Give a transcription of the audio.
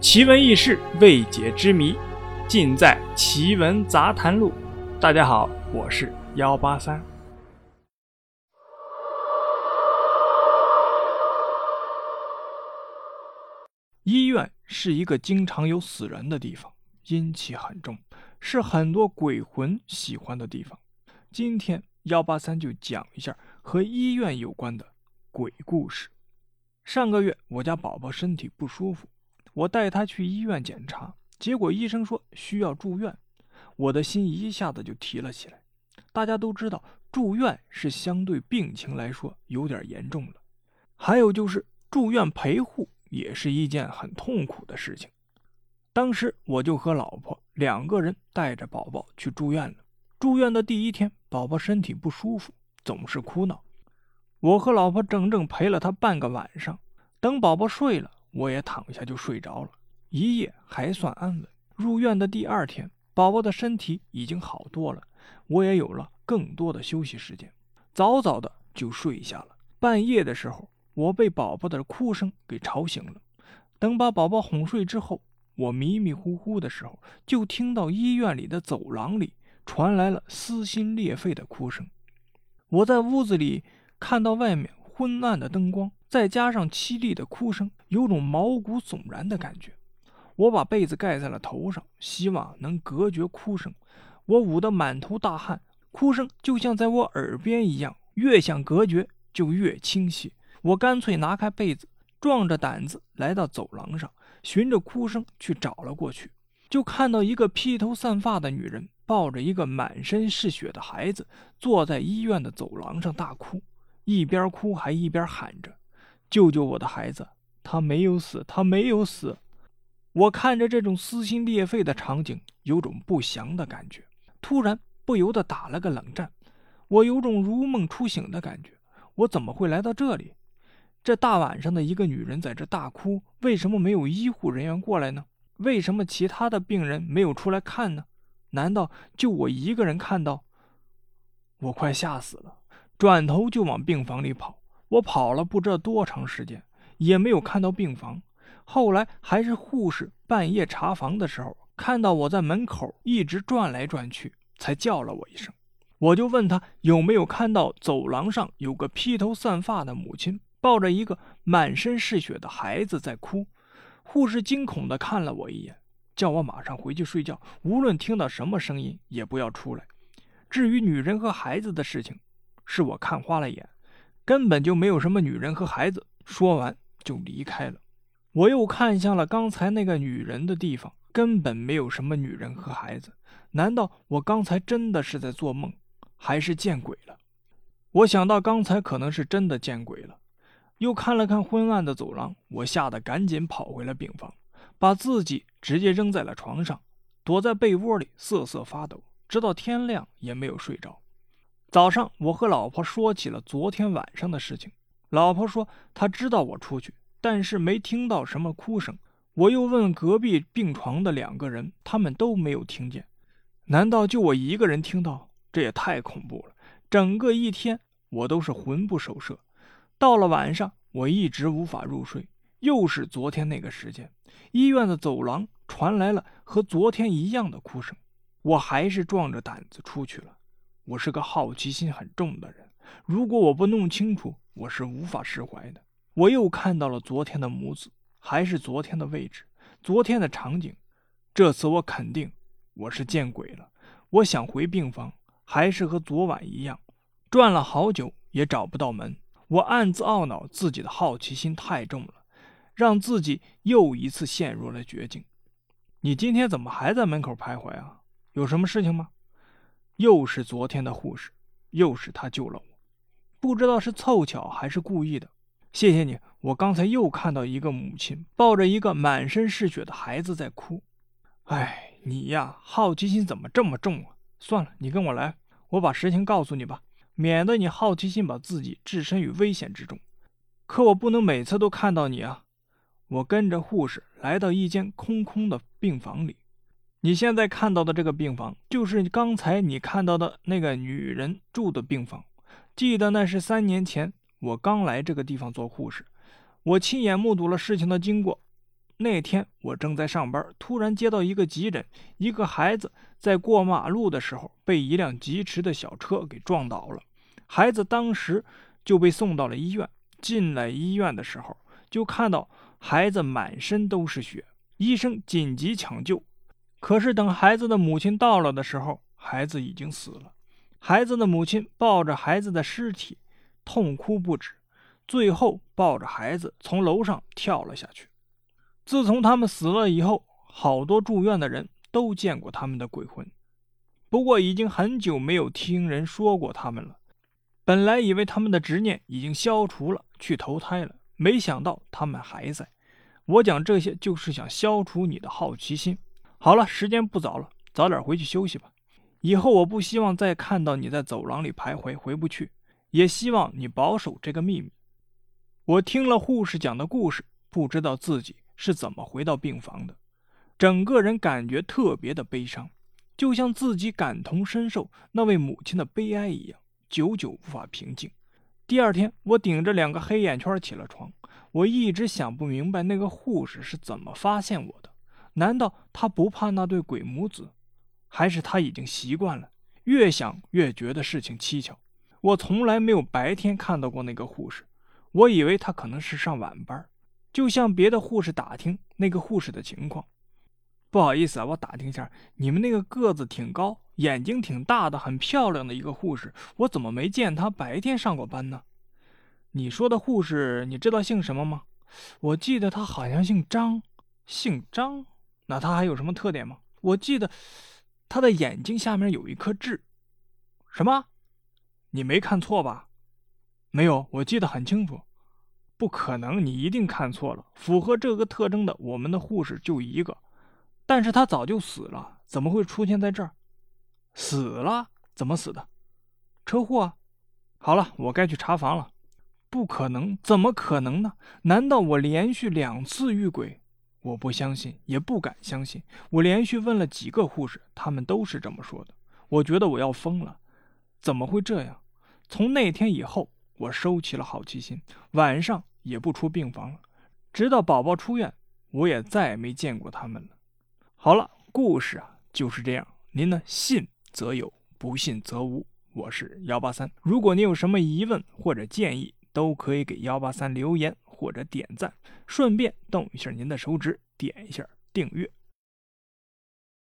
奇闻异事、未解之谜，尽在《奇闻杂谈录》。大家好，我是幺八三。医院是一个经常有死人的地方，阴气很重，是很多鬼魂喜欢的地方。今天幺八三就讲一下和医院有关的鬼故事。上个月我家宝宝身体不舒服。我带他去医院检查，结果医生说需要住院，我的心一下子就提了起来。大家都知道，住院是相对病情来说有点严重了，还有就是住院陪护也是一件很痛苦的事情。当时我就和老婆两个人带着宝宝去住院了。住院的第一天，宝宝身体不舒服，总是哭闹，我和老婆整整陪了他半个晚上。等宝宝睡了。我也躺下就睡着了，一夜还算安稳。入院的第二天，宝宝的身体已经好多了，我也有了更多的休息时间，早早的就睡下了。半夜的时候，我被宝宝的哭声给吵醒了。等把宝宝哄睡之后，我迷迷糊糊的时候，就听到医院里的走廊里传来了撕心裂肺的哭声。我在屋子里看到外面昏暗的灯光。再加上凄厉的哭声，有种毛骨悚然的感觉。我把被子盖在了头上，希望能隔绝哭声。我捂得满头大汗，哭声就像在我耳边一样，越想隔绝就越清晰。我干脆拿开被子，壮着胆子来到走廊上，循着哭声去找了过去。就看到一个披头散发的女人，抱着一个满身是血的孩子，坐在医院的走廊上大哭，一边哭还一边喊着。救救我的孩子！他没有死，他没有死。我看着这种撕心裂肺的场景，有种不祥的感觉，突然不由得打了个冷战。我有种如梦初醒的感觉。我怎么会来到这里？这大晚上的，一个女人在这大哭，为什么没有医护人员过来呢？为什么其他的病人没有出来看呢？难道就我一个人看到？我快吓死了，转头就往病房里跑。我跑了不知道多长时间，也没有看到病房。后来还是护士半夜查房的时候，看到我在门口一直转来转去，才叫了我一声。我就问他有没有看到走廊上有个披头散发的母亲，抱着一个满身是血的孩子在哭。护士惊恐地看了我一眼，叫我马上回去睡觉，无论听到什么声音也不要出来。至于女人和孩子的事情，是我看花了眼。根本就没有什么女人和孩子。说完就离开了。我又看向了刚才那个女人的地方，根本没有什么女人和孩子。难道我刚才真的是在做梦，还是见鬼了？我想到刚才可能是真的见鬼了。又看了看昏暗的走廊，我吓得赶紧跑回了病房，把自己直接扔在了床上，躲在被窝里瑟瑟发抖，直到天亮也没有睡着。早上，我和老婆说起了昨天晚上的事情。老婆说她知道我出去，但是没听到什么哭声。我又问隔壁病床的两个人，他们都没有听见。难道就我一个人听到？这也太恐怖了！整个一天，我都是魂不守舍。到了晚上，我一直无法入睡。又是昨天那个时间，医院的走廊传来了和昨天一样的哭声。我还是壮着胆子出去了。我是个好奇心很重的人，如果我不弄清楚，我是无法释怀的。我又看到了昨天的母子，还是昨天的位置，昨天的场景。这次我肯定我是见鬼了。我想回病房，还是和昨晚一样，转了好久也找不到门。我暗自懊恼自己的好奇心太重了，让自己又一次陷入了绝境。你今天怎么还在门口徘徊啊？有什么事情吗？又是昨天的护士，又是他救了我，不知道是凑巧还是故意的。谢谢你，我刚才又看到一个母亲抱着一个满身是血的孩子在哭。哎，你呀，好奇心怎么这么重啊？算了，你跟我来，我把实情告诉你吧，免得你好奇心把自己置身于危险之中。可我不能每次都看到你啊！我跟着护士来到一间空空的病房里。你现在看到的这个病房，就是刚才你看到的那个女人住的病房。记得那是三年前我刚来这个地方做护士，我亲眼目睹了事情的经过。那天我正在上班，突然接到一个急诊，一个孩子在过马路的时候被一辆疾驰的小车给撞倒了，孩子当时就被送到了医院。进来医院的时候，就看到孩子满身都是血，医生紧急抢救。可是等孩子的母亲到了的时候，孩子已经死了。孩子的母亲抱着孩子的尸体，痛哭不止，最后抱着孩子从楼上跳了下去。自从他们死了以后，好多住院的人都见过他们的鬼魂，不过已经很久没有听人说过他们了。本来以为他们的执念已经消除了，去投胎了，没想到他们还在。我讲这些就是想消除你的好奇心。好了，时间不早了，早点回去休息吧。以后我不希望再看到你在走廊里徘徊，回不去。也希望你保守这个秘密。我听了护士讲的故事，不知道自己。是怎么回到病房的？整个人感觉特别的悲伤，就像自己感同身受那位母亲的悲哀一样，久久无法平静。第二天，我顶着两个黑眼圈起了床。我一直想不明白那个护士是怎么发现我的？难道他不怕那对鬼母子，还是他已经习惯了？越想越觉得事情蹊跷。我从来没有白天看到过那个护士，我以为他可能是上晚班。就向别的护士打听那个护士的情况。不好意思啊，我打听一下，你们那个个子挺高、眼睛挺大的、很漂亮的一个护士，我怎么没见她白天上过班呢？你说的护士，你知道姓什么吗？我记得她好像姓张，姓张。那他还有什么特点吗？我记得他的眼睛下面有一颗痣。什么？你没看错吧？没有，我记得很清楚。不可能，你一定看错了。符合这个特征的，我们的护士就一个，但是他早就死了，怎么会出现在这儿？死了？怎么死的？车祸！好了，我该去查房了。不可能，怎么可能呢？难道我连续两次遇鬼？我不相信，也不敢相信。我连续问了几个护士，他们都是这么说的。我觉得我要疯了，怎么会这样？从那天以后，我收起了好奇心，晚上。也不出病房了，直到宝宝出院，我也再没见过他们了。好了，故事啊就是这样。您呢，信则有，不信则无。我是幺八三，如果您有什么疑问或者建议，都可以给幺八三留言或者点赞，顺便动一下您的手指，点一下订阅。